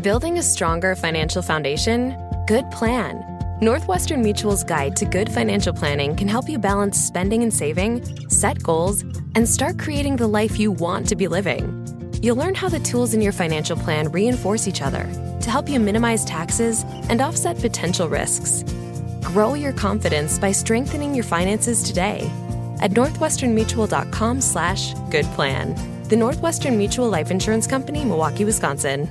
Building a stronger financial foundation? Good plan. Northwestern Mutual's guide to good financial planning can help you balance spending and saving, set goals, and start creating the life you want to be living. You'll learn how the tools in your financial plan reinforce each other to help you minimize taxes and offset potential risks. Grow your confidence by strengthening your finances today at northwesternmutual.com slash good plan. The Northwestern Mutual Life Insurance Company, Milwaukee, Wisconsin.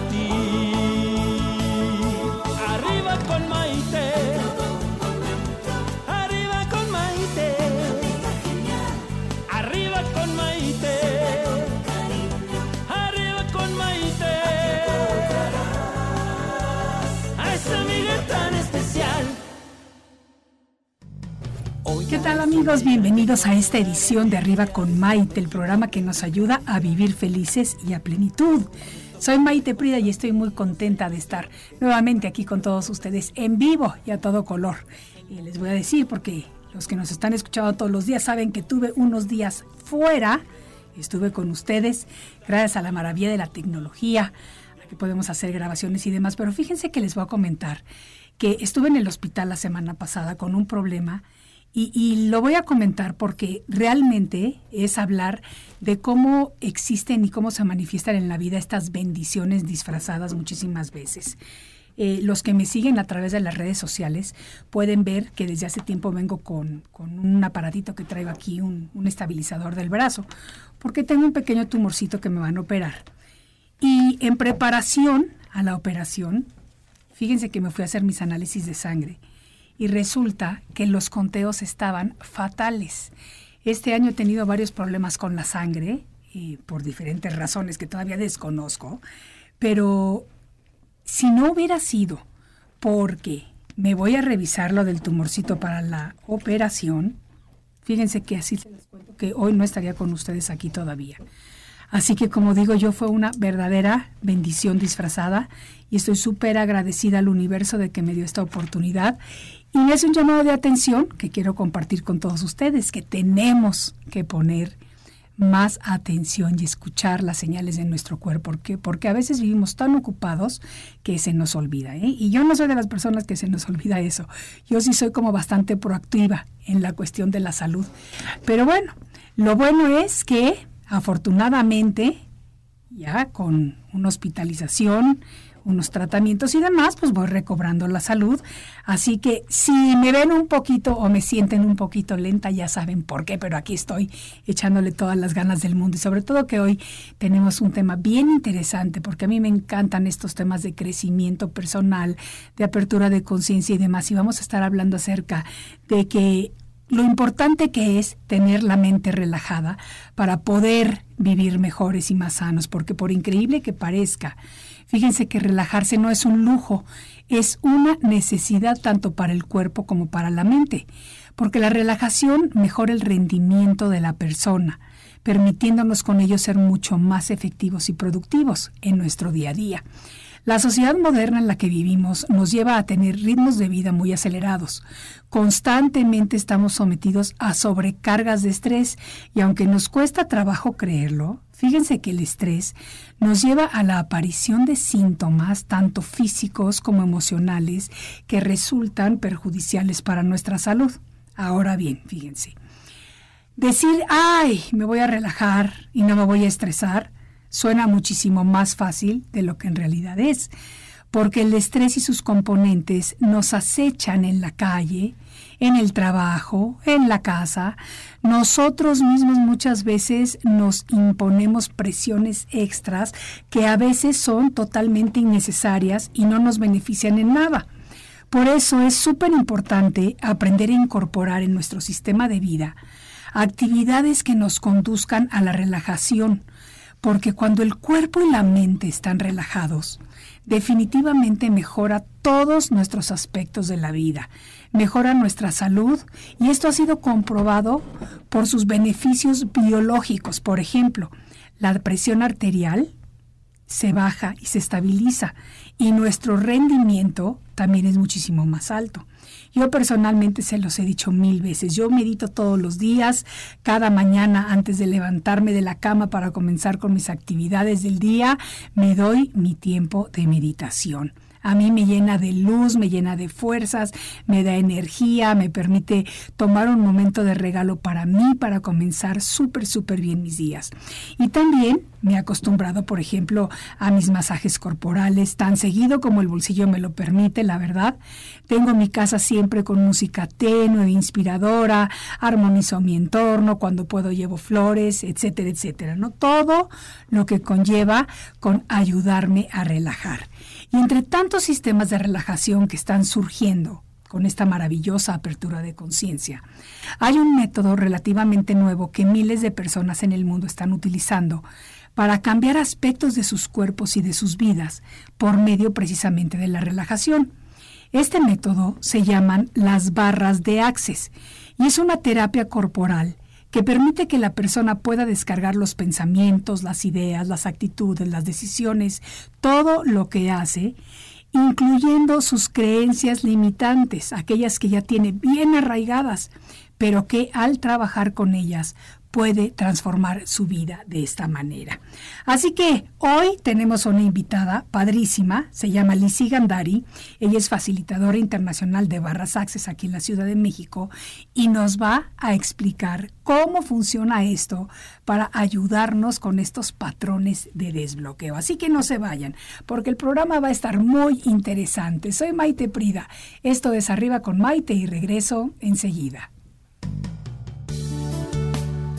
Amigos? Bienvenidos a esta edición de Arriba con Maite, el programa que nos ayuda a vivir felices y a plenitud. Soy Maite Prida y estoy muy contenta de estar nuevamente aquí con todos ustedes en vivo y a todo color. Y les voy a decir, porque los que nos están escuchando todos los días saben que tuve unos días fuera, estuve con ustedes, gracias a la maravilla de la tecnología, a que podemos hacer grabaciones y demás, pero fíjense que les voy a comentar que estuve en el hospital la semana pasada con un problema y, lo voy a comentar porque realmente es hablar de cómo existen y cómo se manifiestan en la vida estas bendiciones disfrazadas muchísimas veces. Eh, los que me siguen a través de las redes sociales pueden ver que desde hace tiempo vengo con, con un aparatito que traigo aquí, un estabilizador del brazo, porque tengo un pequeño tumorcito que me van a operar. Y en preparación a la operación, fíjense que me fui a hacer mis análisis de sangre y resulta que los conteos estaban fatales. Este año he tenido varios problemas con la sangre, y por diferentes razones que todavía desconozco, pero si no hubiera sido porque me voy a revisar lo del tumorcito para la operación, fíjense que así se les cuento que hoy no estaría con ustedes aquí todavía. Así que como digo yo, fue una verdadera bendición disfrazada y estoy súper agradecida al universo de que me dio esta oportunidad y es un llamado de atención que quiero compartir con todos ustedes, que tenemos que poner más atención y escuchar las señales de nuestro cuerpo, porque, porque a veces vivimos tan ocupados que se nos olvida. ¿eh? Y yo no soy de las personas que se nos olvida eso. Yo sí soy como bastante proactiva en la cuestión de la salud. Pero bueno, lo bueno es que afortunadamente, ya con una hospitalización, unos tratamientos y demás, pues voy recobrando la salud. Así que si me ven un poquito o me sienten un poquito lenta, ya saben por qué, pero aquí estoy echándole todas las ganas del mundo y sobre todo que hoy tenemos un tema bien interesante porque a mí me encantan estos temas de crecimiento personal, de apertura de conciencia y demás y vamos a estar hablando acerca de que lo importante que es tener la mente relajada para poder vivir mejores y más sanos, porque por increíble que parezca, Fíjense que relajarse no es un lujo, es una necesidad tanto para el cuerpo como para la mente, porque la relajación mejora el rendimiento de la persona, permitiéndonos con ello ser mucho más efectivos y productivos en nuestro día a día. La sociedad moderna en la que vivimos nos lleva a tener ritmos de vida muy acelerados. Constantemente estamos sometidos a sobrecargas de estrés y aunque nos cuesta trabajo creerlo, fíjense que el estrés nos lleva a la aparición de síntomas tanto físicos como emocionales que resultan perjudiciales para nuestra salud. Ahora bien, fíjense, decir, ay, me voy a relajar y no me voy a estresar, suena muchísimo más fácil de lo que en realidad es. porque el estrés y sus componentes nos acechan en la calle, en el trabajo, en la casa. Nosotros mismos muchas veces nos imponemos presiones extras que a veces son totalmente innecesarias y no nos benefician en nada. Por eso es súper importante aprender a incorporar en nuestro sistema de vida actividades que nos conduzcan a la relajación, porque cuando el cuerpo y la mente están relajados, definitivamente mejora todos nuestros aspectos de la vida, mejora nuestra salud y esto ha sido comprobado por sus beneficios biológicos. Por ejemplo, la presión arterial se baja y se estabiliza y nuestro rendimiento también es muchísimo más alto. Yo personalmente se los he dicho mil veces. Yo medito todos los días, cada mañana antes de levantarme de la cama para comenzar con mis actividades del día, me doy mi tiempo de meditación. A mí me llena de luz, me llena de fuerzas, me da energía, me permite tomar un momento de regalo para mí, para comenzar súper, súper bien mis días. Y también me he acostumbrado, por ejemplo, a mis masajes corporales tan seguido como el bolsillo me lo permite, la verdad. Tengo mi casa siempre con música tenue, inspiradora, armonizo mi entorno, cuando puedo llevo flores, etcétera, etcétera. ¿no? Todo lo que conlleva con ayudarme a relajar. Y entre tantos sistemas de relajación que están surgiendo con esta maravillosa apertura de conciencia, hay un método relativamente nuevo que miles de personas en el mundo están utilizando para cambiar aspectos de sus cuerpos y de sus vidas por medio precisamente de la relajación. Este método se llaman las barras de Access y es una terapia corporal que permite que la persona pueda descargar los pensamientos, las ideas, las actitudes, las decisiones, todo lo que hace, incluyendo sus creencias limitantes, aquellas que ya tiene bien arraigadas, pero que al trabajar con ellas puede transformar su vida de esta manera. Así que hoy tenemos una invitada padrísima, se llama Lizzie Gandari, ella es facilitadora internacional de Barras Access aquí en la Ciudad de México y nos va a explicar cómo funciona esto para ayudarnos con estos patrones de desbloqueo. Así que no se vayan, porque el programa va a estar muy interesante. Soy Maite Prida, esto es Arriba con Maite y regreso enseguida.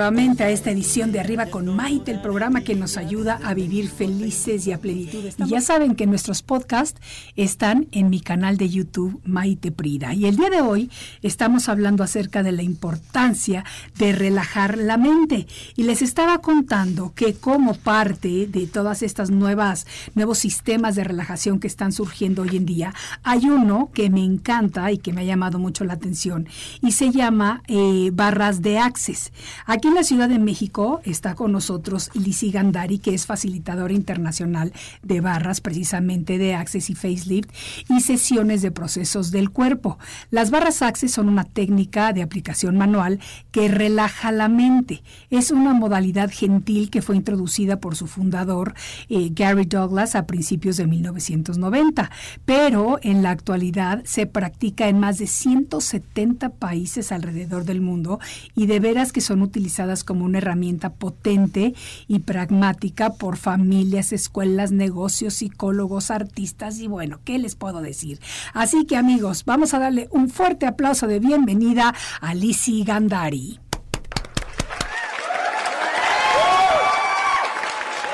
nuevamente a esta edición de Arriba con Maite, el programa que nos ayuda a vivir felices y a plenitud. Y ya saben que nuestros podcasts están en mi canal de YouTube Maite Prida. Y el día de hoy estamos hablando acerca de la importancia de relajar la mente. Y les estaba contando que como parte de todas estas nuevas nuevos sistemas de relajación que están surgiendo hoy en día, hay uno que me encanta y que me ha llamado mucho la atención y se llama eh, barras de Access. Aquí en la Ciudad de México está con nosotros Lizzie Gandari, que es facilitadora internacional de barras, precisamente de Access y Facelift, y sesiones de procesos del cuerpo. Las barras Access son una técnica de aplicación manual que relaja la mente. Es una modalidad gentil que fue introducida por su fundador, eh, Gary Douglas, a principios de 1990, pero en la actualidad se practica en más de 170 países alrededor del mundo y de veras que son utilizadas como una herramienta potente y pragmática por familias, escuelas, negocios, psicólogos, artistas y bueno, ¿qué les puedo decir? Así que amigos, vamos a darle un fuerte aplauso de bienvenida a Lizzie Gandari.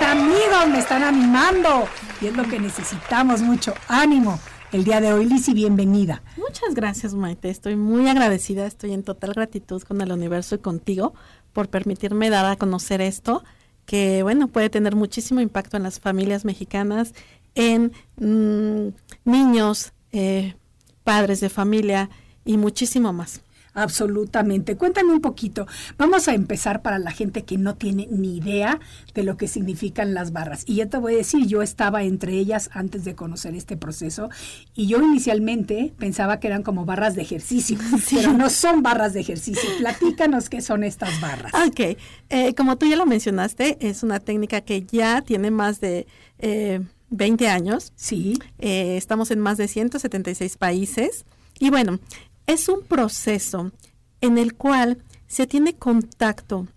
Amigos, me están animando y es lo que necesitamos, mucho ánimo. El día de hoy, Lisi, bienvenida. Muchas gracias, Maite. Estoy muy agradecida, estoy en total gratitud con el universo y contigo por permitirme dar a conocer esto, que bueno, puede tener muchísimo impacto en las familias mexicanas, en mm, niños, eh, padres de familia y muchísimo más. Absolutamente. Cuéntame un poquito. Vamos a empezar para la gente que no tiene ni idea de lo que significan las barras. Y ya te voy a decir, yo estaba entre ellas antes de conocer este proceso y yo inicialmente pensaba que eran como barras de ejercicio, pero no son barras de ejercicio. Platícanos qué son estas barras. Ok, eh, como tú ya lo mencionaste, es una técnica que ya tiene más de... Eh, 20 años. Sí. Eh, estamos en más de 176 países. Y bueno, es un proceso en el cual se tiene contacto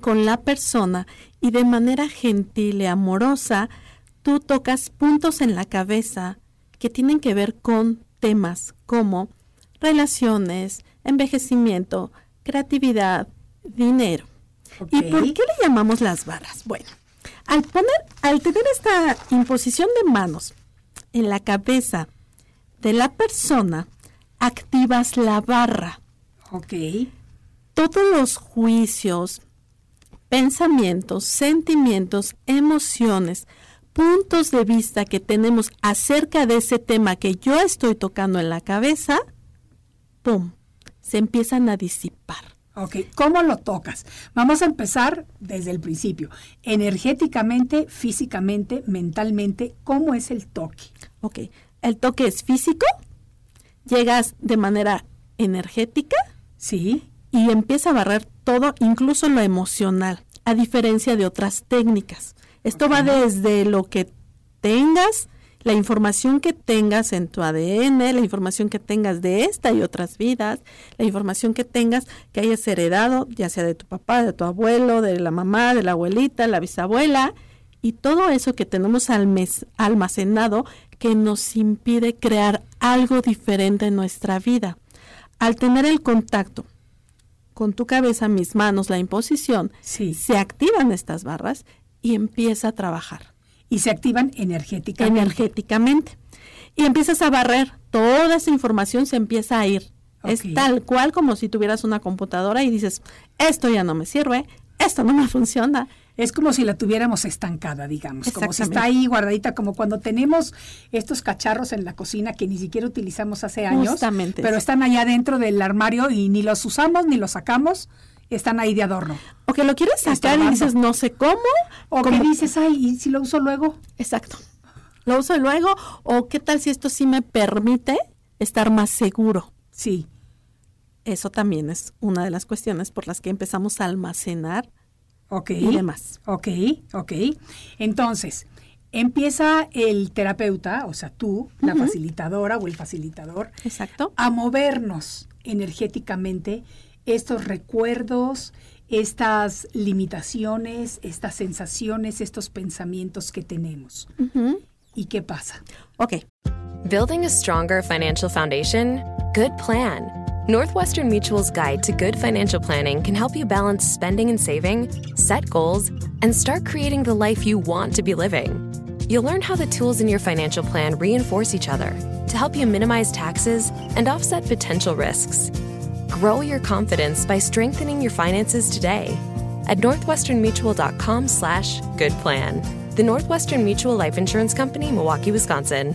con la persona y de manera gentil y amorosa tú tocas puntos en la cabeza que tienen que ver con temas como relaciones, envejecimiento, creatividad, dinero. ¿Y por qué le llamamos las barras? Bueno, al poner, al tener esta imposición de manos en la cabeza de la persona, activas la barra. Ok. Todos los juicios, pensamientos, sentimientos, emociones, puntos de vista que tenemos acerca de ese tema que yo estoy tocando en la cabeza, ¡pum! se empiezan a disipar. Ok, ¿cómo lo tocas? Vamos a empezar desde el principio. Energéticamente, físicamente, mentalmente, ¿cómo es el toque? Ok, el toque es físico, llegas de manera energética. Sí. Y empieza a barrer todo, incluso lo emocional, a diferencia de otras técnicas. Esto va desde lo que tengas, la información que tengas en tu ADN, la información que tengas de esta y otras vidas, la información que tengas que hayas heredado, ya sea de tu papá, de tu abuelo, de la mamá, de la abuelita, la bisabuela, y todo eso que tenemos almacenado que nos impide crear algo diferente en nuestra vida. Al tener el contacto con tu cabeza, mis manos, la imposición, se activan estas barras y empieza a trabajar. Y se activan energéticamente. Energéticamente. Y empiezas a barrer, toda esa información se empieza a ir. Es tal cual como si tuvieras una computadora y dices, esto ya no me sirve, esto no me funciona, es como si la tuviéramos estancada, digamos, como si está ahí guardadita, como cuando tenemos estos cacharros en la cocina que ni siquiera utilizamos hace años, pero están allá dentro del armario y ni los usamos ni los sacamos, están ahí de adorno. O que lo quieres sacar y dices no sé cómo, o que dices, ay, ¿y si lo uso luego? Exacto. Lo uso luego, o qué tal si esto sí me permite estar más seguro. Sí. Eso también es una de las cuestiones por las que empezamos a almacenar Ok. Y demás. Ok, ok. Entonces, empieza el terapeuta, o sea, tú, la facilitadora o el facilitador, Exacto. a movernos energéticamente estos recuerdos, estas limitaciones, estas sensaciones, estos pensamientos que tenemos. ¿Y qué pasa? Ok. Building a stronger financial foundation? Good plan. Northwestern Mutual's guide to good financial planning can help you balance spending and saving, set goals, and start creating the life you want to be living. You'll learn how the tools in your financial plan reinforce each other to help you minimize taxes and offset potential risks. Grow your confidence by strengthening your finances today at northwesternmutual.com slash good plan. The Northwestern Mutual Life Insurance Company, Milwaukee, Wisconsin.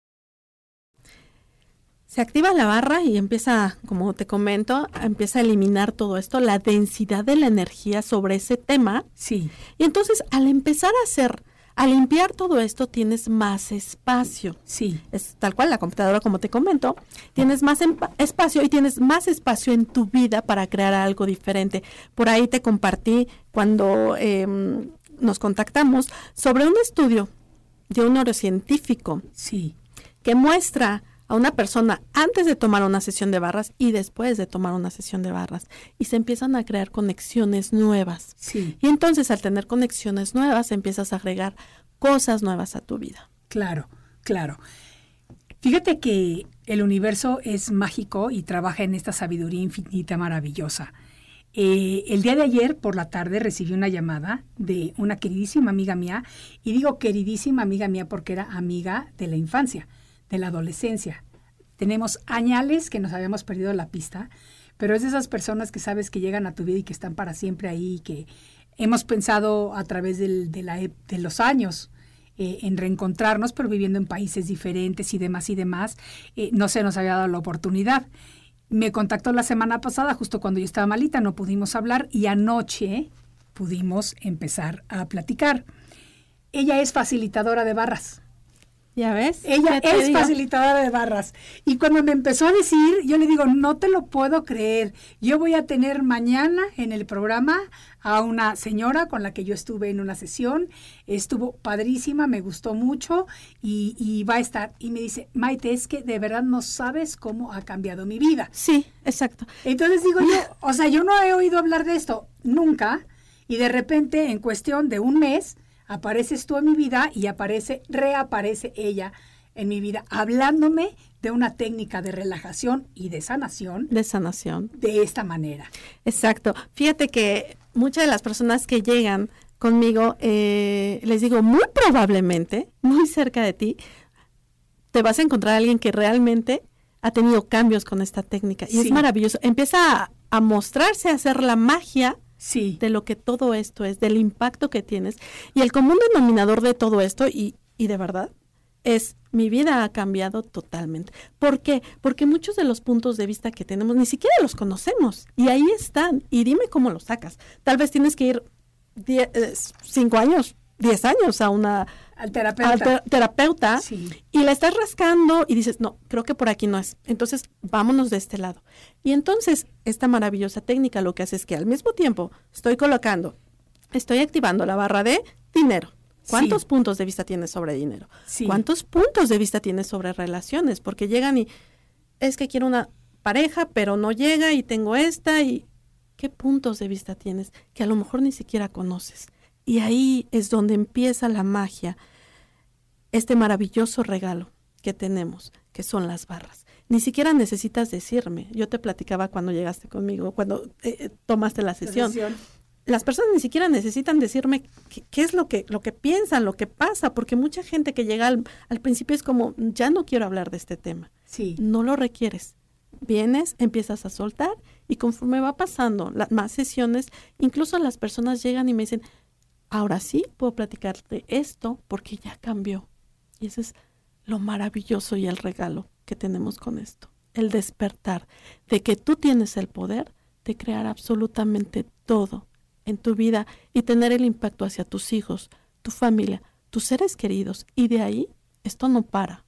Se activa la barra y empieza, como te comento, empieza a eliminar todo esto, la densidad de la energía sobre ese tema. Sí. Y entonces, al empezar a hacer, a limpiar todo esto, tienes más espacio. Sí. Es tal cual la computadora, como te comento, tienes más espacio y tienes más espacio en tu vida para crear algo diferente. Por ahí te compartí cuando... Eh, nos contactamos sobre un estudio de un neurocientífico Sí, que muestra a una persona antes de tomar una sesión de barras y después de tomar una sesión de barras y se empiezan a crear conexiones nuevas. sí, Y entonces al tener conexiones nuevas empiezas a agregar cosas nuevas a tu vida. claro, claro. Fíjate que el universo es mágico y trabaja en esta sabiduría infinita maravillosa. Eh, el día de ayer por la tarde recibí una llamada de una queridísima amiga mía, y digo queridísima amiga mía porque era amiga de la infancia, de la adolescencia. Tenemos añales que nos habíamos perdido la pista, pero es de esas personas que sabes que llegan a tu vida y que están para siempre ahí, que hemos pensado a través del- de, la ep- de los años eh, en reencontrarnos, pero viviendo en países diferentes y demás y demás, eh, no se nos había dado la oportunidad. Me contactó la semana pasada, justo cuando yo estaba malita, no pudimos hablar y anoche pudimos empezar a platicar. Ella es facilitadora de barras. ¿Ya ves? Ella ¿Qué te es digo? facilitadora de barras. Y cuando me empezó a decir, yo le digo, no te lo puedo creer. Yo voy a tener mañana en el programa a una señora con la que yo estuve en una sesión. Estuvo padrísima, me gustó mucho y, y va a estar. Y me dice, Maite, es que de verdad no sabes cómo ha cambiado mi vida. Sí, exacto. Entonces digo yo, o sea, yo no he oído hablar de esto nunca y de repente en cuestión de un mes apareces tú en mi vida y aparece, reaparece ella en mi vida hablándome de una técnica de relajación y de sanación De sanación. de esta manera. Exacto. Fíjate que muchas de las personas que llegan conmigo, eh, les digo, muy probablemente, muy cerca de ti, te vas a encontrar a alguien que realmente ha tenido cambios con esta técnica. Y Sí. es maravilloso. Empieza a, a mostrarse, a hacer la magia De lo que todo esto es, del impacto que tienes. Y el común denominador de todo esto, y, y de verdad, es mi vida ha cambiado totalmente. ¿Por qué? Porque muchos de los puntos de vista que tenemos ni siquiera los conocemos. Y ahí están. Y dime cómo los sacas. Tal vez tienes que ir die- eh, cinco años, diez años a una al terapeuta. al ter- terapeuta Sí. y la estás rascando y dices, no, creo que por aquí no es. Entonces, vámonos de este lado. Y entonces, esta maravillosa técnica lo que hace es que al mismo tiempo estoy colocando, estoy activando la barra de dinero. ¿Cuántos Sí. puntos de vista tienes sobre dinero? Sí. ¿Cuántos puntos de vista tienes sobre relaciones? Porque llegan y es que quiero una pareja, pero no llega y tengo esta y ¿qué puntos de vista tienes que a lo mejor ni siquiera conoces? Y ahí es donde empieza la magia, este maravilloso regalo que tenemos, que son las barras. Ni siquiera necesitas decirme. Yo te platicaba cuando llegaste conmigo, cuando eh, eh, tomaste la La sesión. sesión. Las personas ni siquiera necesitan decirme qué, qué es lo que, lo que piensan, lo que pasa, porque mucha gente que llega al, al principio es como, ya no quiero hablar de este tema. Sí, No lo requieres. Vienes, empiezas a soltar y conforme va pasando las más sesiones, incluso las personas llegan y me dicen, ahora sí puedo platicarte esto porque ya cambió. Y ese es lo maravilloso y el regalo que tenemos con esto. El despertar de que tú tienes el poder de crear absolutamente todo en tu vida y tener el impacto hacia tus hijos, tu familia, tus seres queridos. Y de ahí esto no para.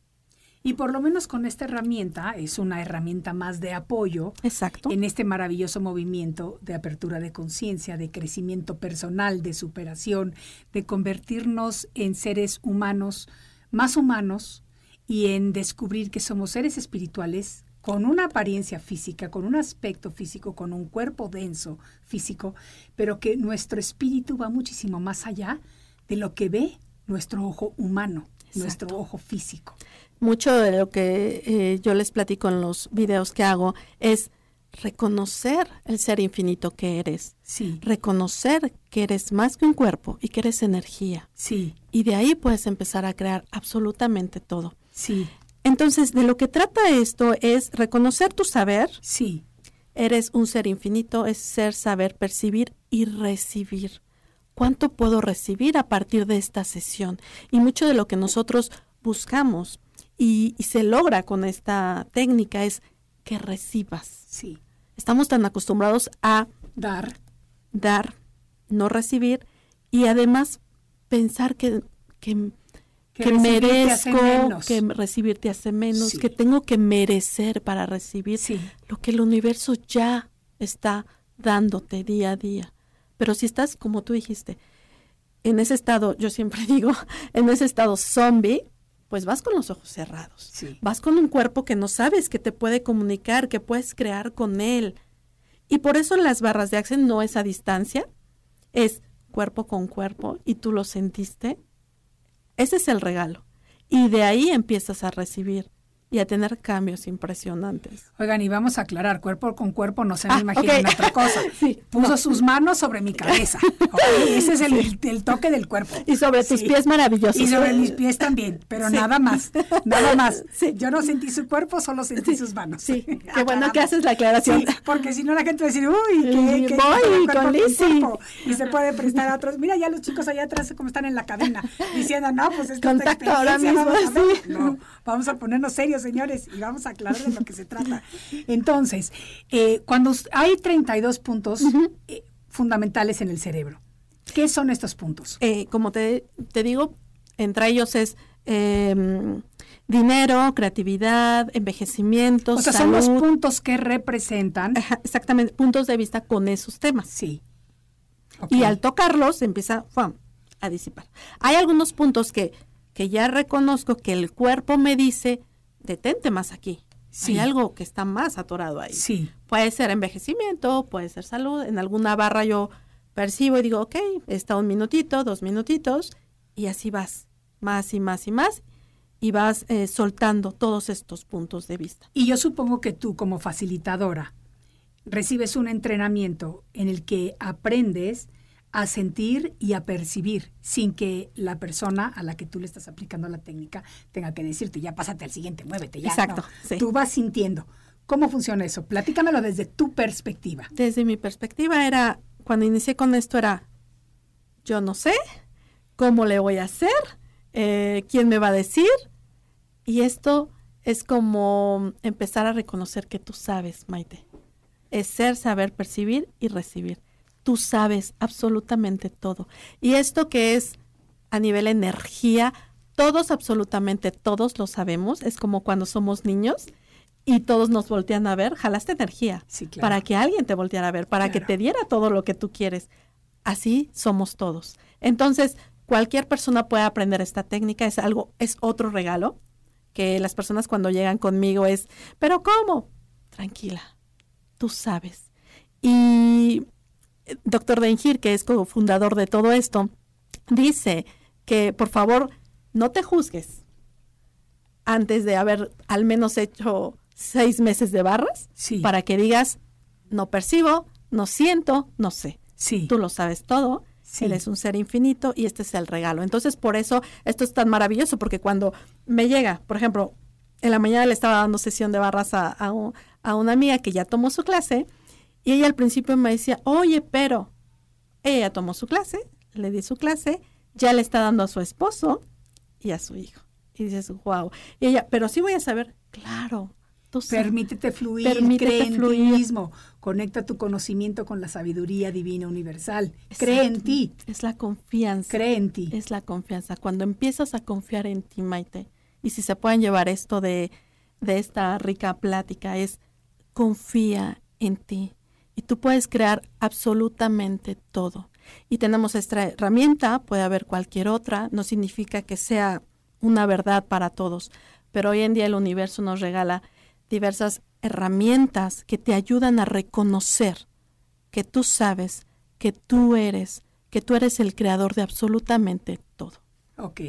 y por lo menos con esta herramienta, es una herramienta más de apoyo Exacto. en este maravilloso movimiento de apertura de conciencia, de crecimiento personal, de superación, de convertirnos en seres humanos, más humanos, y en descubrir que somos seres espirituales con una apariencia física, con un aspecto físico, con un cuerpo denso físico, pero que nuestro espíritu va muchísimo más allá de lo que ve nuestro ojo humano, nuestro ojo físico. mucho de lo que eh, yo les platico en los videos que hago es reconocer el ser infinito que eres, Sí, reconocer que eres más que un cuerpo y que eres energía. sí, Y de ahí puedes empezar a crear absolutamente todo. sí, Entonces, de lo que trata esto es reconocer tu saber, sí, eres un ser infinito, es ser, saber, percibir y recibir. ¿Cuánto puedo recibir a partir de esta sesión? Y mucho de lo que nosotros buscamos y, y se logra con esta técnica es que recibas. sí. Estamos tan acostumbrados a Dar, dar, no recibir y además pensar que, que, merezco, que recibir te hace menos, Sí. que tengo que merecer para recibir Sí. lo que el universo ya está dándote día a día. Pero si estás, como tú dijiste, en ese estado, yo siempre digo, en ese estado zombie, pues vas con los ojos cerrados. Sí. Vas con un cuerpo que no sabes que te puede comunicar, que puedes crear con él. Y por eso las barras de Accent no es a distancia, es cuerpo con cuerpo y tú lo sentiste. Ese es el regalo. Y de ahí empiezas a recibir y a tener cambios impresionantes. Oigan, y vamos a aclarar, cuerpo con cuerpo no se me Ah, imaginen ok. otra cosa. Sí, Puso no. sus manos sobre mi cabeza. Ese es el, el toque del cuerpo. Y sobre tus Sí. pies maravillosos. Y sobre mis pies también, pero nada más, nada más. Yo no sentí su cuerpo, solo sentí sus manos. Sí, qué bueno que haces la aclaración. Porque si no la gente va a decir, uy, qué, qué voy con Lizzy. Y se puede prestar a otros. Mira ya los chicos allá atrás como están en la cadena, diciendo, no, pues es que Contacto ahora mismo, vamos a ver". sí. No, vamos a ponernos serios, señores, y vamos a aclarar de lo que se trata. Entonces, eh, cuando hay 32 puntos eh, fundamentales en el cerebro, ¿qué son estos puntos? Eh, como te, te digo, entre ellos es eh, dinero, creatividad, envejecimiento, O sea, son los puntos que representan. Ajá, exactamente, puntos de vista con esos temas. Sí. Y al tocarlos empieza ¡fum! a disipar. Hay algunos puntos que, que ya reconozco que el cuerpo me dice, detente más aquí. Sí. Hay algo que está más atorado ahí. Sí. Puede ser envejecimiento, puede ser salud. En alguna barra yo percibo y digo, ok, está un minutito, dos minutitos, y así vas, más y más y más, y vas eh, soltando todos estos puntos de vista. Y yo supongo que tú como facilitadora recibes un entrenamiento en el que aprendes a sentir y a percibir sin que la persona a la que tú le estás aplicando la técnica tenga que decirte, ya pásate al siguiente, muévete, ya. Exacto, no. sí. Tú vas sintiendo. ¿Cómo funciona eso? Platícamelo desde tu perspectiva. Desde mi perspectiva era, cuando inicié con esto era, yo no sé cómo le voy a hacer, eh, quién me va a decir, y esto es como empezar a reconocer que tú sabes, Maite. Es ser, saber, percibir y recibir. Tú sabes absolutamente todo. Y esto que es a nivel energía, todos, absolutamente todos lo sabemos. Es como cuando somos niños y todos nos voltean a ver. Jalaste energía Sí, claro. para que alguien te volteara a ver, para que te diera todo lo que tú quieres. Así somos todos. Entonces, cualquier persona puede aprender esta técnica. Es algo, es otro regalo que las personas cuando llegan conmigo es, pero ¿cómo? Tranquila, tú sabes. Y doctor Dengir, que es cofundador de todo esto, dice que por favor no te juzgues antes de haber al menos hecho seis meses de barras Sí. para que digas, no percibo, no siento, no sé. Sí. Tú lo sabes todo, Sí. eres un ser infinito y este es el regalo. Entonces, por eso esto es tan maravilloso, porque cuando me llega, por ejemplo, en la mañana le estaba dando sesión de barras a, a un- a una amiga que ya tomó su clase y ella al principio me decía, oye, pero ella tomó su clase, le di su clase, ya le está dando a su esposo y a su hijo. Y dices, wow. Y ella, pero sí voy a saber, claro. Tú sabes. Permítete fluir, Permítete cree en fluir. ti mismo, conecta tu conocimiento con la sabiduría divina universal. Cree en ti, Es la confianza. cree en ti. Es la confianza. Cuando empiezas a confiar en ti, Maite, y si se pueden llevar esto de, de esta rica plática, es confía en ti. Y tú puedes crear absolutamente todo. Y tenemos esta herramienta, puede haber cualquier otra, no significa que sea una verdad para todos, pero hoy en día el universo nos regala diversas herramientas que te ayudan a reconocer que tú sabes, que tú eres, que tú eres el creador de absolutamente. Ok,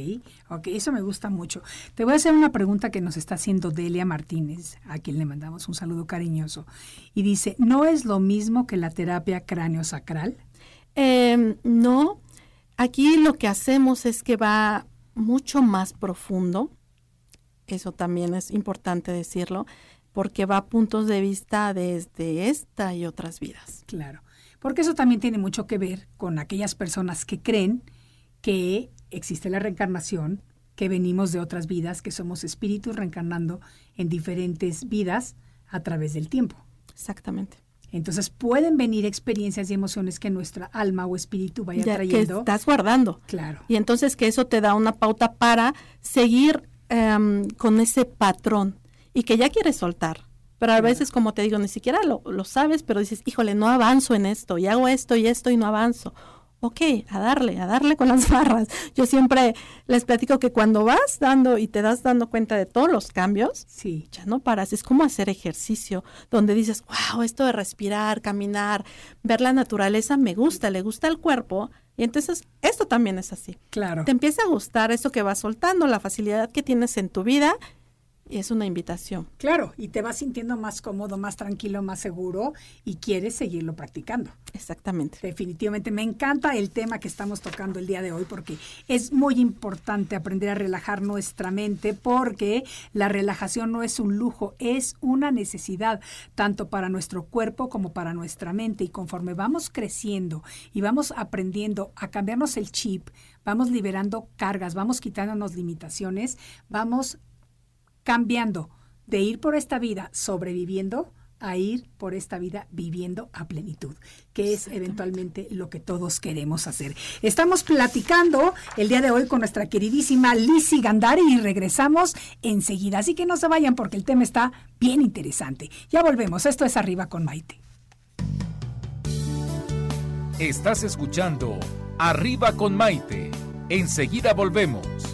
ok, eso me gusta mucho. Te voy a hacer una pregunta que nos está haciendo Delia Martínez, a quien le mandamos un saludo cariñoso. Y dice, ¿no es lo mismo que la terapia cráneo-sacral? Eh, no, aquí lo que hacemos es que va mucho más profundo, eso también es importante decirlo, porque va a puntos de vista desde esta y otras vidas. Claro, porque eso también tiene mucho que ver con aquellas personas que creen que existe la reencarnación, que venimos de otras vidas, que somos espíritus reencarnando en diferentes vidas a través del tiempo. Exactamente. Entonces pueden venir experiencias y emociones que nuestra alma o espíritu vaya Ya que trayendo. estás guardando. Claro. Y entonces que eso te da una pauta para seguir em, con ese patrón y que ya quieres soltar. Pero a veces, como te digo, ni siquiera lo, lo sabes, pero dices, híjole, no avanzo en esto y hago esto y esto y no avanzo. Ok, a darle, a darle con las barras. Yo siempre les platico que cuando vas dando y te das dando cuenta de todos los cambios, Sí. ya no paras. Es como hacer ejercicio, donde dices, wow, esto de respirar, caminar, ver la naturaleza me gusta, le gusta al cuerpo. Y entonces, esto también es así. Claro. Te empieza a gustar eso que vas soltando, la facilidad que tienes en tu vida, y es una invitación. Claro, y te vas sintiendo más cómodo, más tranquilo, más seguro y quieres seguirlo practicando. Exactamente. Definitivamente me encanta el tema que estamos tocando el día de hoy porque es muy importante aprender a relajar nuestra mente porque la relajación no es un lujo, es una necesidad tanto para nuestro cuerpo como para nuestra mente y conforme vamos creciendo y vamos aprendiendo a cambiarnos el chip, vamos liberando cargas, vamos quitándonos limitaciones, vamos cambiando de ir por esta vida sobreviviendo a ir por esta vida viviendo a plenitud, que es eventualmente lo que todos queremos hacer. Estamos platicando el día de hoy con nuestra queridísima Lizzy Gandari y regresamos enseguida. Así que no se vayan porque el tema está bien interesante. Ya volvemos. Esto es Arriba con Maite. Estás escuchando Arriba con Maite. Enseguida volvemos.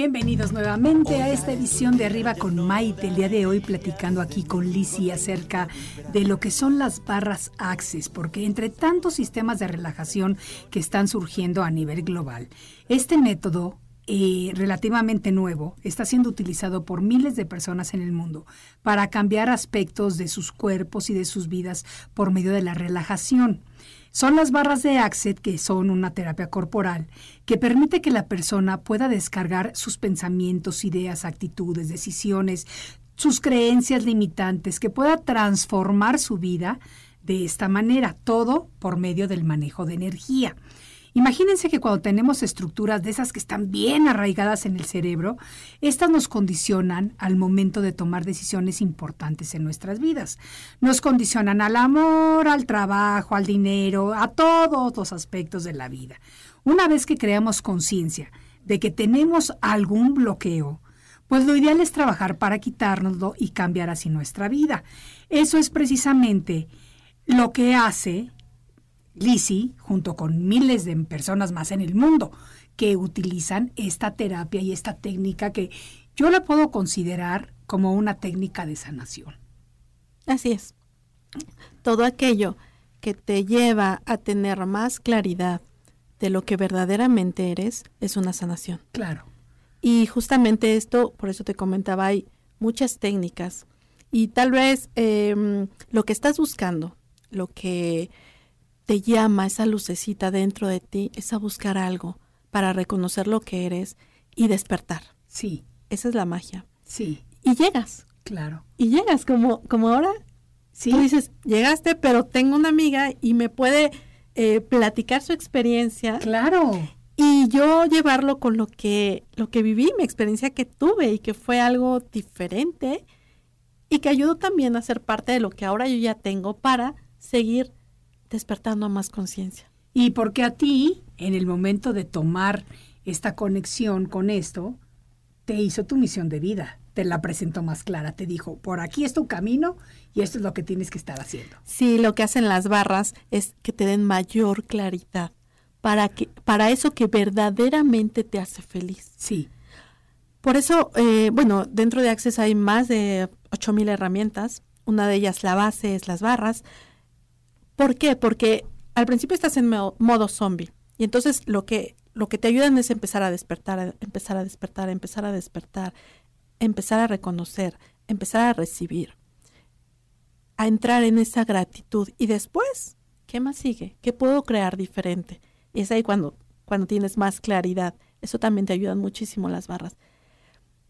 Bienvenidos nuevamente a esta edición de Arriba con Maite. El día de hoy platicando aquí con Lizzy acerca de lo que son las barras Access, porque entre tantos sistemas de relajación que están surgiendo a nivel global, este método eh, relativamente nuevo está siendo utilizado por miles de personas en el mundo para cambiar aspectos de sus cuerpos y de sus vidas por medio de la relajación. Son las barras de Access, que son una terapia corporal, que permite que la persona pueda descargar sus pensamientos, ideas, actitudes, decisiones, sus creencias limitantes, que pueda transformar su vida de esta manera, todo por medio del manejo de energía. Imagínense que cuando tenemos estructuras de esas que están bien arraigadas en el cerebro, estas nos condicionan al momento de tomar decisiones importantes en nuestras vidas. Nos condicionan al amor, al trabajo, al dinero, a todos los aspectos de la vida. Una vez que creamos conciencia de que tenemos algún bloqueo, pues lo ideal es trabajar para quitárnoslo y cambiar así nuestra vida. Eso es precisamente lo que hace Lizzy, junto con miles de personas más en el mundo, que utilizan esta terapia y esta técnica que yo la puedo considerar como una técnica de sanación. Así es. Todo aquello que te lleva a tener más claridad de lo que verdaderamente eres es una sanación. Claro. Y justamente esto, por eso te comentaba, hay muchas técnicas. Y tal vez em, lo que estás buscando, lo que te llama esa lucecita dentro de ti, es a buscar algo para reconocer lo que eres y despertar. Sí, Esa es la magia. sí, Y llegas, claro. y llegas como, como ahora. Sí, Tú dices, llegaste, pero tengo una amiga y me puede eh, platicar su experiencia claro. y yo llevarlo con lo que, lo que viví, mi experiencia que tuve y que fue algo diferente y que ayudó también a ser parte de lo que ahora yo ya tengo para seguir despertando a más conciencia. Y porque a ti, en el momento de tomar esta conexión con esto, te hizo tu misión de vida, te la presentó más clara, te dijo, por aquí es tu camino y esto es lo que tienes que estar haciendo. Sí, lo que hacen las barras es que te den mayor claridad para que para eso que verdaderamente te hace feliz. Sí, Por eso, eh, bueno, dentro de Access hay más de 8000 herramientas. Una de ellas, la base, es las barras. ¿Por qué? Porque al principio estás en mo- modo zombie. Y entonces lo que, lo que te ayudan es empezar a despertar, a empezar a despertar, a empezar a despertar. empezar a reconocer, empezar a recibir, a entrar en esa gratitud y después, ¿qué más sigue? ¿Qué puedo crear diferente? Y es ahí cuando, cuando tienes más claridad. Eso también te ayuda muchísimo las barras.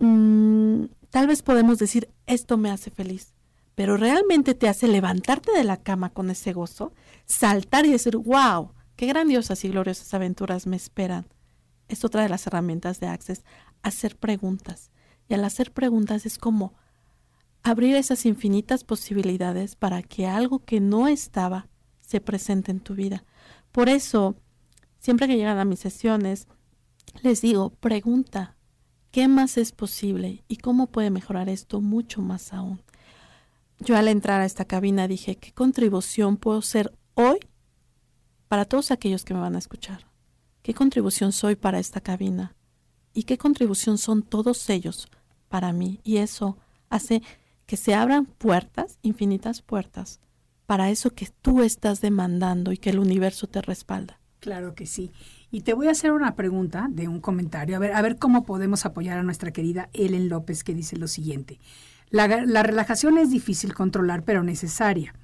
Mm, tal vez podemos decir, esto me hace feliz, pero realmente te hace levantarte de la cama con ese gozo, saltar y decir, wow, qué grandiosas y gloriosas aventuras me esperan. Es otra de las herramientas de Access, hacer preguntas. Y al hacer preguntas es como abrir esas infinitas posibilidades para que algo que no estaba se presente en tu vida. Por eso, siempre que llegan a mis sesiones, les digo, pregunta, ¿qué más es posible y cómo puede mejorar esto mucho más aún? Yo al entrar a esta cabina dije, ¿qué contribución puedo ser hoy para todos aquellos que me van a escuchar? ¿Qué contribución soy para esta cabina? ¿Y qué contribución son todos ellos para mí? Y eso hace que se abran puertas, infinitas puertas, para eso que tú estás demandando y que el universo te respalda. Claro que sí. Y te voy a hacer una pregunta de un comentario, a ver, a ver cómo podemos apoyar a nuestra querida Ellen López, que dice lo siguiente. La, la relajación es difícil controlar, pero necesaria.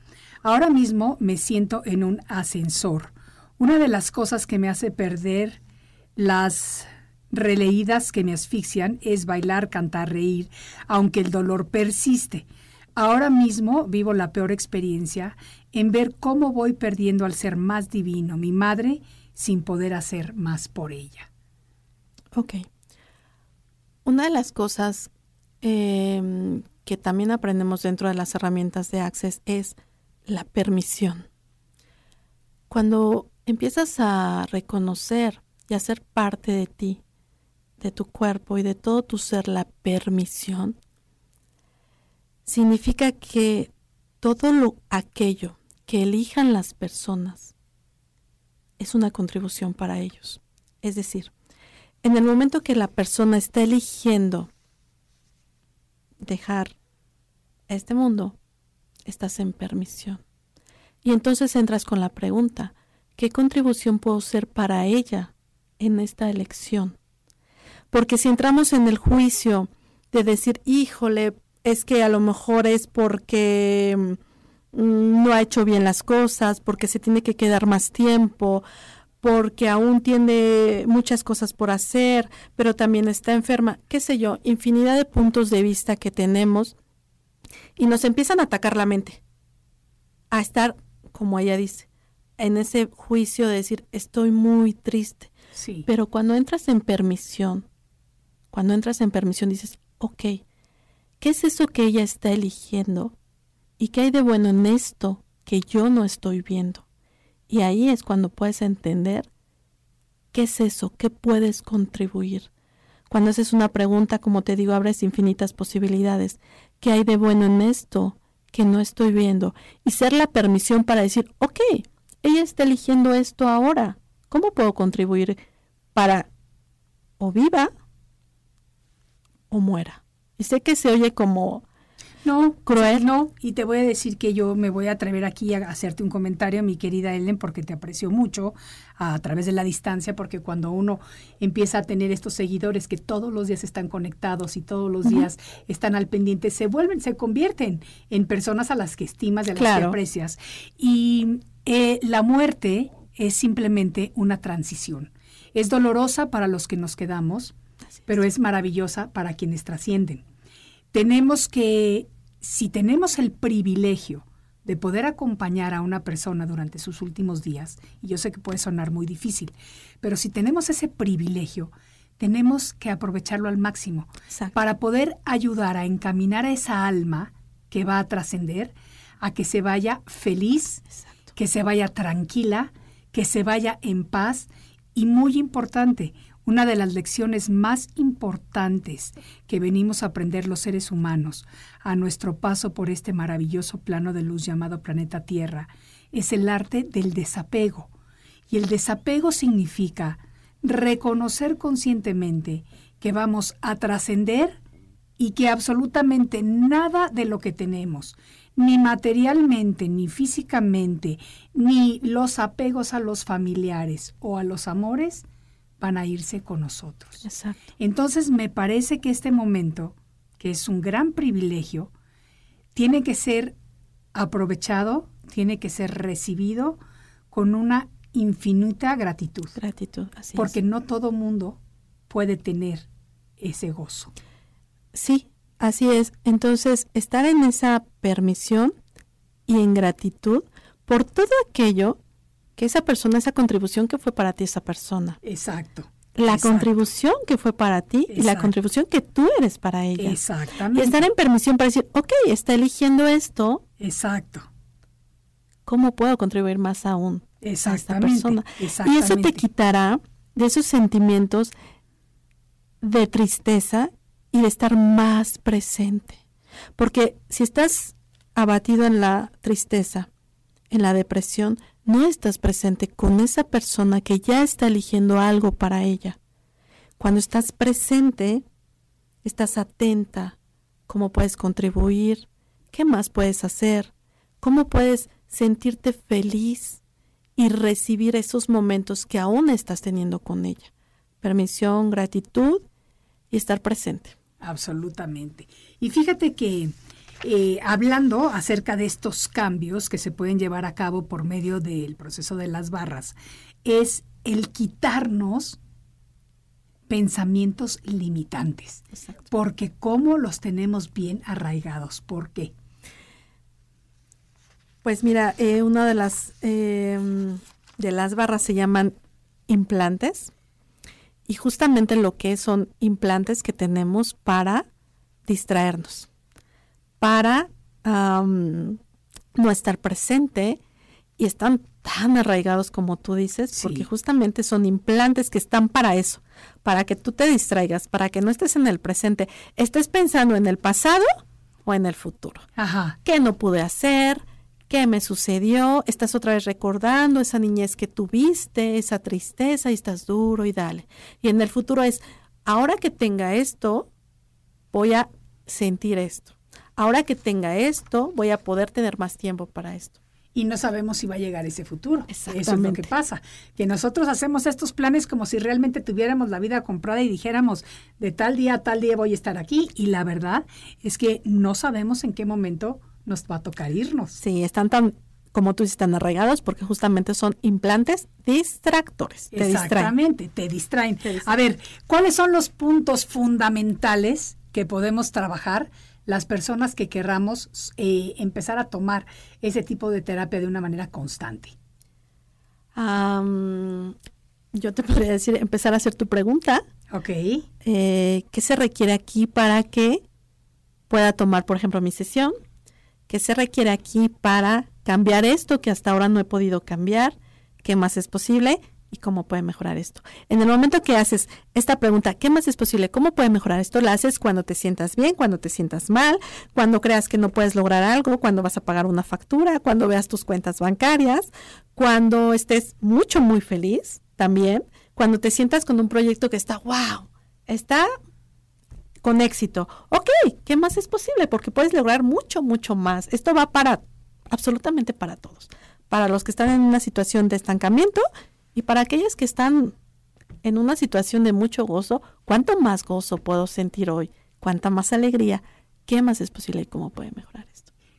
Ahora mismo me siento en un ascensor. Una de las cosas que me hace perder las releídas que me asfixian es bailar, cantar, reír, aunque el dolor persiste. Ahora mismo vivo la peor experiencia en ver cómo voy perdiendo al ser más divino, mi madre, sin poder hacer más por ella. Ok. Una de las cosas em, que también aprendemos dentro de las herramientas de Access es la permisión. Cuando empiezas a reconocer y a ser parte de ti de tu cuerpo y de todo tu ser la permisión, significa que todo lo aquello que elijan las personas es una contribución para ellos. Es decir, en el momento que la persona está eligiendo dejar este mundo, estás en permisión. Y entonces entras con la pregunta, ¿qué contribución puedo ser para ella en esta elección? Porque si entramos en el juicio de decir, híjole, es que a lo mejor es porque mm, no ha hecho bien las cosas, porque se tiene que quedar más tiempo, porque aún tiene muchas cosas por hacer, pero también está enferma, qué sé yo, infinidad de puntos de vista que tenemos y nos empiezan a atacar la mente, a estar, como ella dice, en ese juicio de decir, estoy muy triste. Sí. Pero cuando entras en permisión, cuando entras en permisión dices, ok, ¿qué es eso que ella está eligiendo? ¿Y qué hay de bueno en esto que yo no estoy viendo? Y ahí es cuando puedes entender qué es eso, qué puedes contribuir. Cuando haces una pregunta, como te digo, abres infinitas posibilidades. ¿Qué hay de bueno en esto que no estoy viendo? Y ser la permisión para decir, ok, ella está eligiendo esto ahora. ¿Cómo puedo contribuir para o viva o muera. Y sé que se oye como no, cruel. No, y te voy a decir que yo me voy a atrever aquí a hacerte un comentario, mi querida Ellen, porque te aprecio mucho a, través de la distancia, porque cuando uno empieza a tener estos seguidores que todos los días están conectados y todos los días están al pendiente, se vuelven, se convierten en personas a las que estimas y a las que aprecias. Y eh, la muerte es simplemente una transición. Es dolorosa para los que nos quedamos, pero es maravillosa para quienes trascienden. Tenemos que, si tenemos el privilegio de poder acompañar a una persona durante sus últimos días, y yo sé que puede sonar muy difícil, pero si tenemos ese privilegio, tenemos que aprovecharlo al máximo para poder ayudar a encaminar a esa alma que va a trascender a que se vaya feliz, que se vaya tranquila, que se vaya en paz y muy importante, una de las lecciones más importantes que venimos a aprender los seres humanos a nuestro paso por este maravilloso plano de luz llamado planeta Tierra es el arte del desapego. Y el desapego significa reconocer conscientemente que vamos a trascender y que absolutamente nada de lo que tenemos, ni materialmente, ni físicamente, ni los apegos a los familiares o a los amores, van a irse con nosotros. Exacto. Entonces me parece que este momento que es un gran privilegio, tiene que ser aprovechado, tiene que ser recibido con una infinita gratitud. Gratitud, así Porque es. no todo mundo puede tener ese gozo. Sí, así es. Entonces, estar en esa permisión y en gratitud por todo aquello que esa persona, esa contribución que fue para ti esa persona. Exacto. La Exacto. contribución que fue para ti y la contribución que tú eres para ella. Y Exactamente. estar en permisión para decir, ok, está eligiendo esto, Exacto. ¿cómo puedo contribuir más aún a esta Exactamente. persona? Y eso te Exactamente. quitará de esos sentimientos de tristeza y de estar más presente. Porque si estás abatido en la tristeza, en la depresión, no estás presente con esa persona que ya está eligiendo algo para ella. Cuando estás presente, estás atenta, cómo puedes contribuir, qué más puedes hacer, cómo puedes sentirte feliz y recibir esos momentos que aún estás teniendo con ella. Permisión, gratitud y estar presente. Absolutamente. Y fíjate que eh, hablando acerca de estos cambios que se pueden llevar a cabo por medio del proceso de las barras, es el quitarnos pensamientos limitantes. Exacto. Porque cómo los tenemos bien arraigados. ¿Por qué? Pues mira, eh, una de las eh, de las barras se llaman implantes y justamente lo que son implantes que tenemos para distraernos, para no estar presente y están tan arraigados como tú dices, Sí. porque justamente son implantes que están para eso, para que tú te distraigas, para que no estés en el presente, estés pensando en el pasado o en el futuro. Ajá. ¿Qué no pude hacer? ¿Qué me sucedió? Estás otra vez recordando esa niñez que tuviste, esa tristeza y estás duro y dale. Y en el futuro es, ahora que tenga esto, voy a sentir esto. Ahora que tenga esto, voy a poder tener más tiempo para esto. y no sabemos si va a llegar ese futuro. Eso es lo que pasa, que nosotros hacemos estos planes como si realmente tuviéramos la vida comprada y dijéramos, de tal día a tal día voy a estar aquí, y la verdad es que no sabemos en qué momento nos va a tocar irnos. Sí, están tan, como tú dices, tan arraigados porque justamente son implantes distractores. Te distraen. Exactamente, te distraen. Te distraen. A ver, ¿cuáles son los puntos fundamentales que podemos trabajar las personas que querramos eh, empezar a tomar ese tipo de terapia de una manera constante? Yo te podría decir, empezar a hacer tu pregunta. ¿Ok? eh, qué se requiere aquí para que pueda tomar, por ejemplo, mi sesión, qué se requiere aquí para cambiar esto que hasta ahora no he podido cambiar, qué más es posible cómo puede mejorar esto. En el momento que haces esta pregunta, ¿qué más es posible? ¿Cómo puede mejorar esto? La haces cuando te sientas bien, cuando te sientas mal, cuando creas que no puedes lograr algo, cuando vas a pagar una factura, cuando veas tus cuentas bancarias, cuando estés mucho, muy feliz también, cuando te sientas con un proyecto que está, wow, está con éxito. Ok, ¿qué más es posible? Porque puedes lograr mucho, mucho más. Esto va para, absolutamente para todos. Para los que están en una situación de estancamiento y para aquellos que están en una situación de mucho gozo, ¿cuánto más gozo puedo sentir hoy? ¿Cuánta más alegría? ¿Qué más es posible y cómo puede mejorar?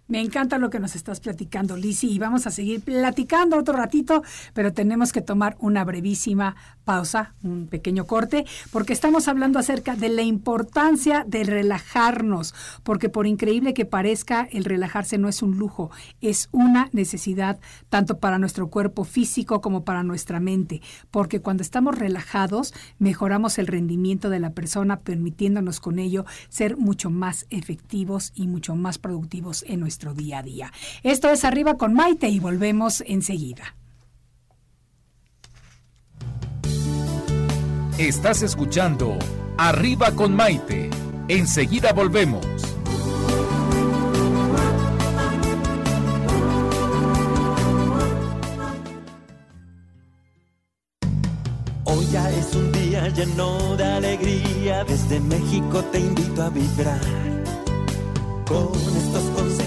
Me encanta lo que nos estás platicando, Lizzy, y vamos a seguir platicando otro ratito, pero tenemos que tomar una brevísima pausa, un pequeño corte, porque estamos hablando acerca de la importancia de relajarnos, porque por increíble que parezca, el relajarse no es un lujo, es una necesidad tanto para nuestro cuerpo físico como para nuestra mente, porque cuando estamos relajados, mejoramos el rendimiento de la persona, permitiéndonos con ello ser mucho más efectivos y mucho más productivos en nuestro día a día. Esto es Arriba con Maite y volvemos enseguida. Estás escuchando Arriba con Maite. Enseguida volvemos. Hoy ya es un día lleno de alegría, desde México te invito a vibrar. Con estos consejos,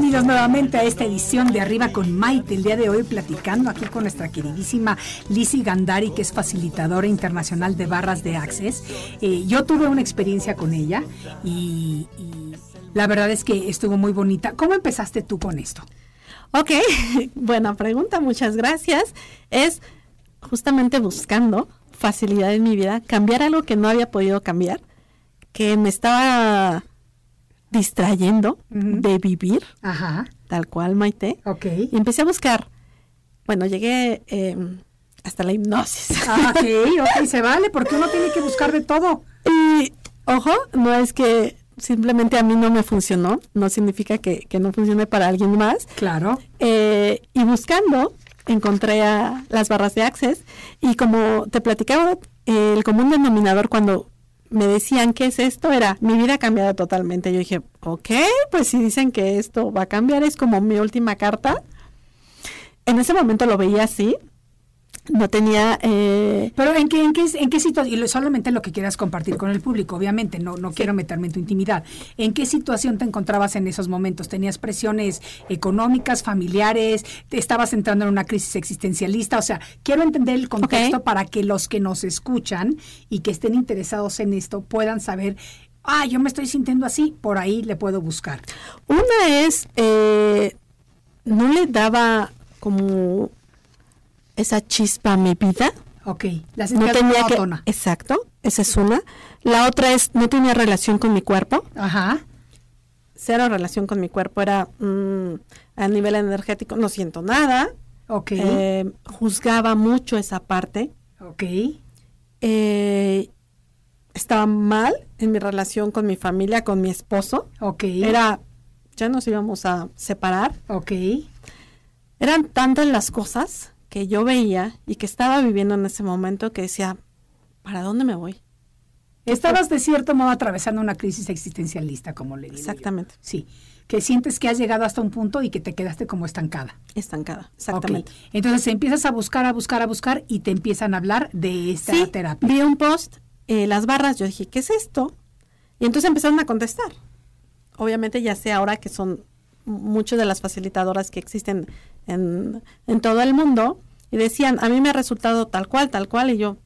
Bienvenidos nuevamente a esta edición de Arriba con Maite. El día de hoy platicando aquí con nuestra queridísima Lizzie Gandari, que es facilitadora internacional de barras de Access. Eh, yo tuve una experiencia con ella y, y la verdad es que estuvo muy bonita. ¿Cómo empezaste tú con esto? Ok, buena pregunta, muchas gracias. Es justamente buscando facilidad en mi vida, cambiar algo que no había podido cambiar, que me estaba distrayendo de vivir, Ajá. tal cual, Maite. Ok. Y empecé a buscar. Bueno, llegué eh, hasta la hipnosis. Ah, ok, ok, se vale, porque uno tiene que buscar de todo. y, ojo, no es que simplemente a mí no me funcionó, no significa que, que no funcione para alguien más. Claro. Eh, y buscando, encontré a las barras de Access y como te platicaba, el común denominador cuando me decían qué es esto era mi vida ha cambiado totalmente. Yo dije, ok, pues si dicen que esto va a cambiar, es como mi última carta. En ese momento lo veía así. No tenía... eh, Pero ¿en qué, en qué, en qué situación? Y solamente lo que quieras compartir con el público, obviamente, no, no quiero meterme en tu intimidad. ¿En qué situación te encontrabas en esos momentos? ¿Tenías presiones económicas, familiares? ¿Te estabas entrando en una crisis existencialista? O sea, quiero entender el contexto para que los que nos escuchan y que estén interesados en esto puedan saber, ah, yo me estoy sintiendo así, por ahí le puedo buscar. Una es, eh, no le daba como esa chispa a mi vida. Ok, la No tenía que, exacto, esa es una. La otra es, no tenía relación con mi cuerpo. Ajá, Cero relación con mi cuerpo. Era mm, a nivel energético, no siento nada. ok, Eh, juzgaba mucho esa parte. ok, Eh, estaba mal en mi relación con mi familia, con mi esposo. ok, Era, ya nos íbamos a separar. ok, Eran tantas las cosas que yo veía y que estaba viviendo en ese momento que decía, ¿para dónde me voy? Estabas de cierto modo atravesando una crisis existencialista, como le digo. yo. Exactamente. Sí, que sientes que has llegado hasta un punto y que te quedaste como estancada. Estancada, exactamente. Ok. Entonces empiezas a buscar, a buscar, a buscar y te empiezan a hablar de esta Sí, terapia. vi un post, eh, las barras, yo dije, ¿qué es esto? Y entonces empezaron a contestar. Obviamente ya sé ahora que son muchas de las facilitadoras que existen en, en todo el mundo y decían, a mí me ha resultado tal cual, tal cual, y yo,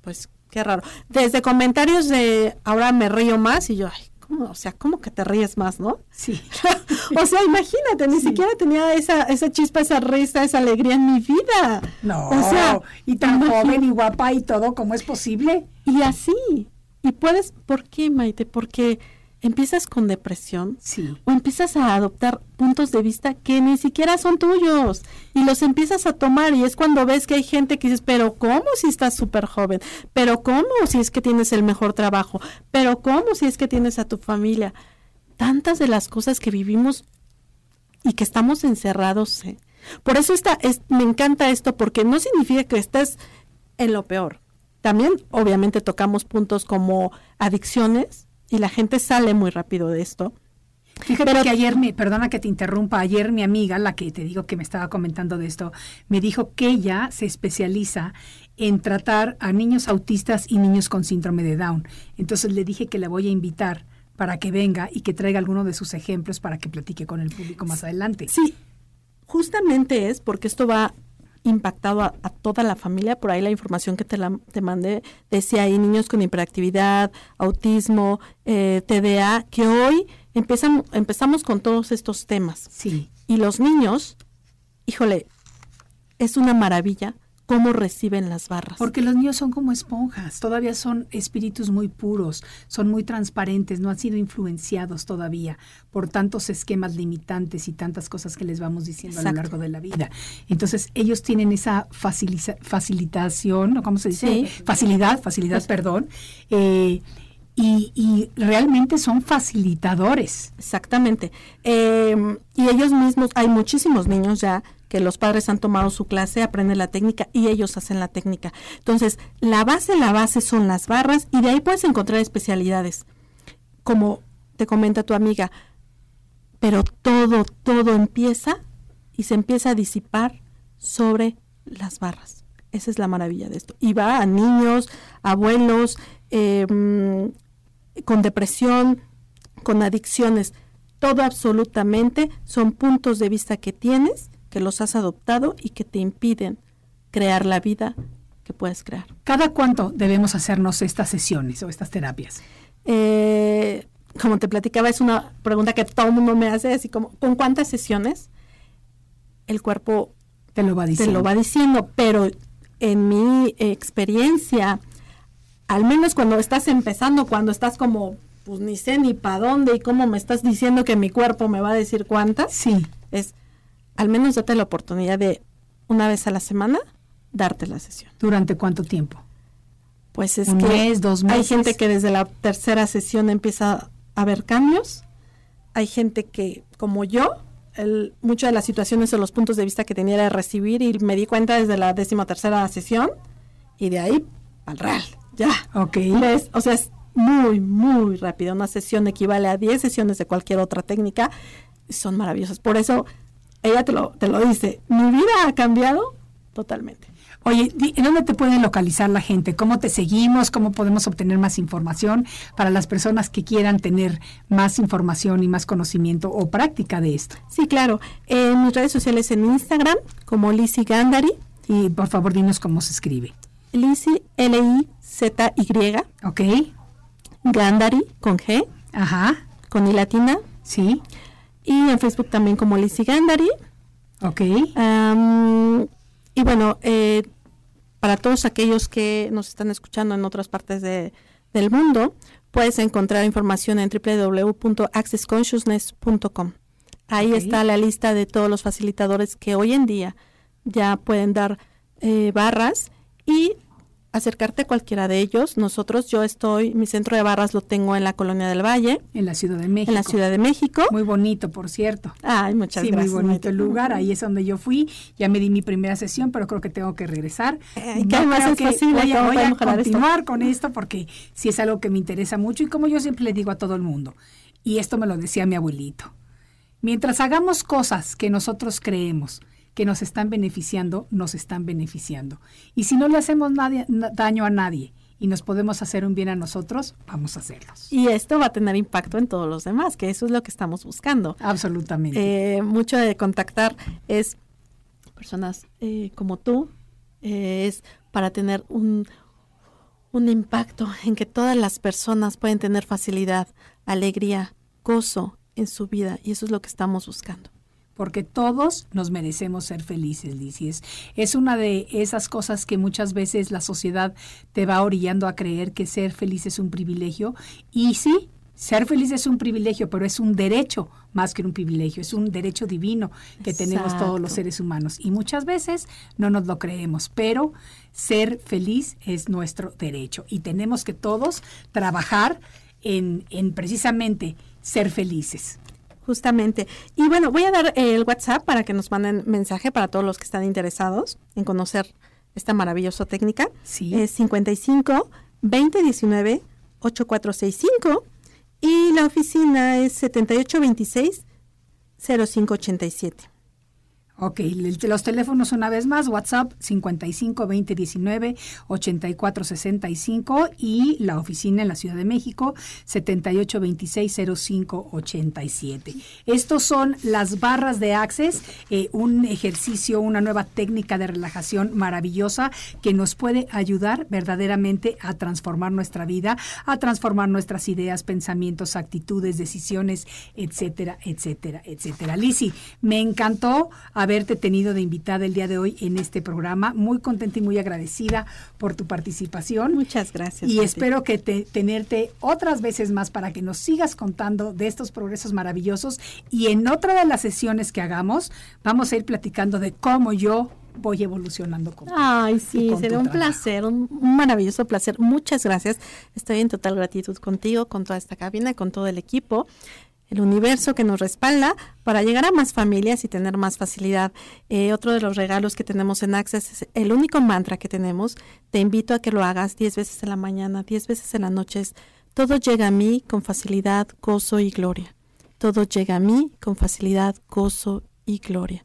pues qué raro. Desde comentarios de, ahora me río más y yo, ay, ¿cómo? O sea, ¿cómo que te ríes más, no? Sí. o sea, imagínate, ni Sí. siquiera tenía esa, esa chispa, esa risa, esa alegría en mi vida. No, o sea, y tan joven y guapa y todo, ¿cómo es posible? Y así. Y puedes, ¿por qué, Maite? Porque empiezas con depresión Sí. o empiezas a adoptar puntos de vista que ni siquiera son tuyos y los empiezas a tomar y es cuando ves que hay gente que dices, pero ¿cómo si estás súper joven? ¿Pero cómo si es que tienes el mejor trabajo? ¿Pero cómo si es que tienes a tu familia? Tantas de las cosas que vivimos y que estamos encerrados. ¿eh? Por eso está, es, me encanta esto, porque no significa que estés en lo peor. También, obviamente, tocamos puntos como adicciones y la gente sale muy rápido de esto. Fíjate Pero- que ayer, me, perdona que te interrumpa, ayer mi amiga, la que te digo que me estaba comentando de esto, me dijo que ella se especializa en tratar a niños autistas y niños con síndrome de Down. Entonces le dije que la voy a invitar para que venga y que traiga alguno de sus ejemplos para que platique con el público más adelante. Sí, justamente es porque esto va impactado a, a toda la familia. Por ahí la información que te, la, te mandé decía ahí niños con hiperactividad, autismo, eh, TDA, que hoy empiezan, empezamos con todos estos temas. Sí, Y los niños, híjole, es una maravilla cómo reciben las barras. porque los niños son como esponjas, todavía son espíritus muy puros, son muy transparentes, no han sido influenciados todavía por tantos esquemas limitantes y tantas cosas que les vamos diciendo a lo largo de la vida. Entonces, ellos tienen esa facilitación, ¿no? ¿cómo se dice? Sí. Facilidad, facilidad, perdón. eh, y, y realmente son facilitadores. Exactamente. Eh, y ellos mismos, hay muchísimos niños ya que los padres han tomado su clase, aprenden la técnica y ellos hacen la técnica. Entonces, la base, la base son las barras y de ahí puedes encontrar especialidades. Como te comenta tu amiga, pero todo, todo empieza y se empieza a disipar sobre las barras. Esa es la maravilla de esto. Y va a niños, abuelos, eh, con depresión, con adicciones. todo absolutamente son puntos de vista que tienes, que los has adoptado y que te impiden crear la vida que puedes crear. ¿Cada cuánto debemos hacernos estas sesiones o estas terapias? Eh, como te platicaba, es una pregunta que todo el mundo me hace, así como, ¿con cuántas sesiones? El cuerpo te lo va diciendo. Te lo va diciendo, pero en mi experiencia, al menos cuando estás empezando, cuando estás como, pues ni sé ni para dónde y cómo me estás diciendo que mi cuerpo me va a decir cuántas, sí. es al menos date la oportunidad de una vez a la semana darte la sesión. ¿Durante cuánto tiempo? Pues es ¿Un que mes, dos meses? hay gente que desde la tercera sesión empieza a ver cambios. Hay gente que, como yo, el, muchas de las situaciones o los puntos de vista que tenía era recibir y me di cuenta desde la décima tercera sesión y de ahí al real, ya. Ok. O sea, es muy, muy rápido. Una sesión equivale a 10 sesiones de cualquier otra técnica. Son maravillosas. Por eso ella te lo, te lo dice. Mi vida ha cambiado totalmente. Oye, ¿en dónde te pueden localizar la gente? ¿Cómo te seguimos? ¿Cómo podemos obtener más información para las personas que quieran tener más información y más conocimiento o práctica de esto? Sí, claro. En mis redes sociales en Instagram, como Lizzy Gandari. Y por favor, dinos cómo se escribe. Lizzy, L-I-Z-Y. Ok. Gandari, con G. Ajá. Con I latina. Sí. Y en Facebook también como Lizzy Gandari. Ok. Um, y bueno, eh, para todos aquellos que nos están escuchando en otras partes de, del mundo, puedes encontrar información en www.accessconsciousness.com. Ahí está la lista de todos los facilitadores que hoy en día ya pueden dar eh, barras y acercarte a cualquiera de ellos. Nosotros, yo estoy, mi centro de barras lo tengo en la Colonia del Valle, En la Ciudad de México. en la Ciudad de México. Muy bonito, por cierto. Ay, muchas sí, gracias. muy bonito el lugar. Ahí es donde yo fui. Ya me di mi primera sesión, pero creo que tengo que regresar. Que además creo es posible, voy a, continuar con esto porque sí es algo que me interesa mucho y como yo siempre le digo a todo el mundo, y esto me lo decía mi abuelito, mientras hagamos cosas que nosotros creemos que nos están beneficiando, nos están beneficiando. Y si no le hacemos nadie- daño a nadie y nos podemos hacer un bien a nosotros, vamos a hacerlos. Y esto va a tener impacto en todos los demás, que eso es lo que estamos buscando. Absolutamente. Eh, mucho de contactar es personas eh, como tú, eh, es para tener un, un impacto en que todas las personas pueden tener facilidad, alegría, gozo en su vida, y eso es lo que estamos buscando. Porque todos nos merecemos ser felices, Liz. y Es, es una de esas cosas que muchas veces la sociedad te va orillando a creer que ser feliz es un privilegio. Y sí, ser feliz es un privilegio, pero es un derecho más que un privilegio, es un derecho divino que tenemos todos los seres humanos. Y muchas veces no nos lo creemos, pero ser feliz es nuestro derecho. Y tenemos que todos trabajar en, en precisamente ser felices. Justamente. Y bueno, voy a dar el WhatsApp para que nos manden mensaje para todos los que están interesados en conocer esta maravillosa técnica. Sí. Es 55 2019 8465 y la oficina es 7826 0587. Ok, los teléfonos una vez más, WhatsApp 55 20 19 84 65 y la oficina en la Ciudad de México 78 26 05 87. Estos son las barras de Access, eh, un ejercicio, una nueva técnica de relajación maravillosa que nos puede ayudar verdaderamente a transformar nuestra vida, a transformar nuestras ideas, pensamientos, actitudes, decisiones, etcétera, etcétera, etcétera. Lisi, me encantó haberte tenido de invitada el día de hoy en este programa. Muy contenta y muy agradecida por tu participación. Muchas gracias. Y espero que te- tenerte otras veces más para que nos sigas contando de estos progresos maravillosos. Y en otra de las sesiones que hagamos, vamos a ir platicando de cómo yo voy evolucionando con Ay, sí, con será un trabajo. placer, un maravilloso placer. Muchas gracias. Estoy en total gratitud contigo, con toda esta cabina, con todo el equipo, el universo que nos respalda para llegar a más familias y tener más facilidad. Eh, otro de los regalos que tenemos en Access es el único mantra que tenemos. Te invito a que lo hagas 10 veces en la mañana, 10 veces en la noche. Es, todo llega a mí con facilidad, gozo y gloria. Todo llega a mí con facilidad, gozo y gloria.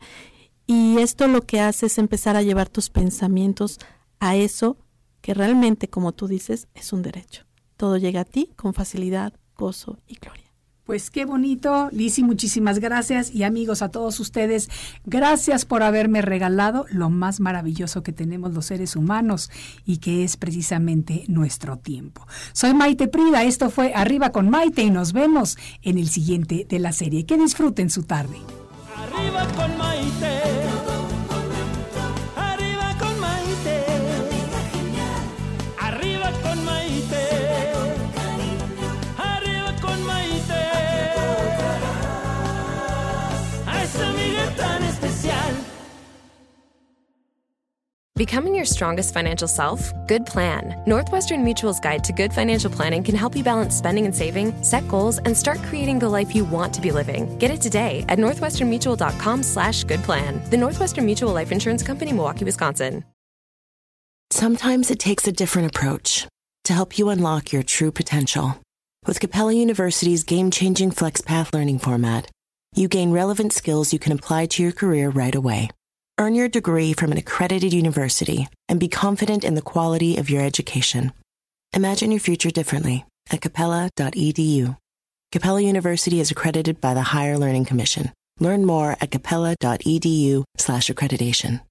Y esto lo que hace es empezar a llevar tus pensamientos a eso que realmente, como tú dices, es un derecho. Todo llega a ti con facilidad, gozo y gloria. Pues qué bonito, Lisi, muchísimas gracias y amigos a todos ustedes, gracias por haberme regalado lo más maravilloso que tenemos los seres humanos y que es precisamente nuestro tiempo. Soy Maite Prida, esto fue Arriba con Maite y nos vemos en el siguiente de la serie. Que disfruten su tarde. Arriba con Maite. Becoming your strongest financial self? Good plan. Northwestern Mutual's guide to good financial planning can help you balance spending and saving, set goals, and start creating the life you want to be living. Get it today at northwesternmutual.com slash good plan. The Northwestern Mutual Life Insurance Company, Milwaukee, Wisconsin. Sometimes it takes a different approach to help you unlock your true potential. With Capella University's game changing FlexPath learning format, you gain relevant skills you can apply to your career right away. Earn your degree from an accredited university and be confident in the quality of your education. Imagine your future differently at capella.edu. Capella University is accredited by the Higher Learning Commission. Learn more at capella.edu slash accreditation.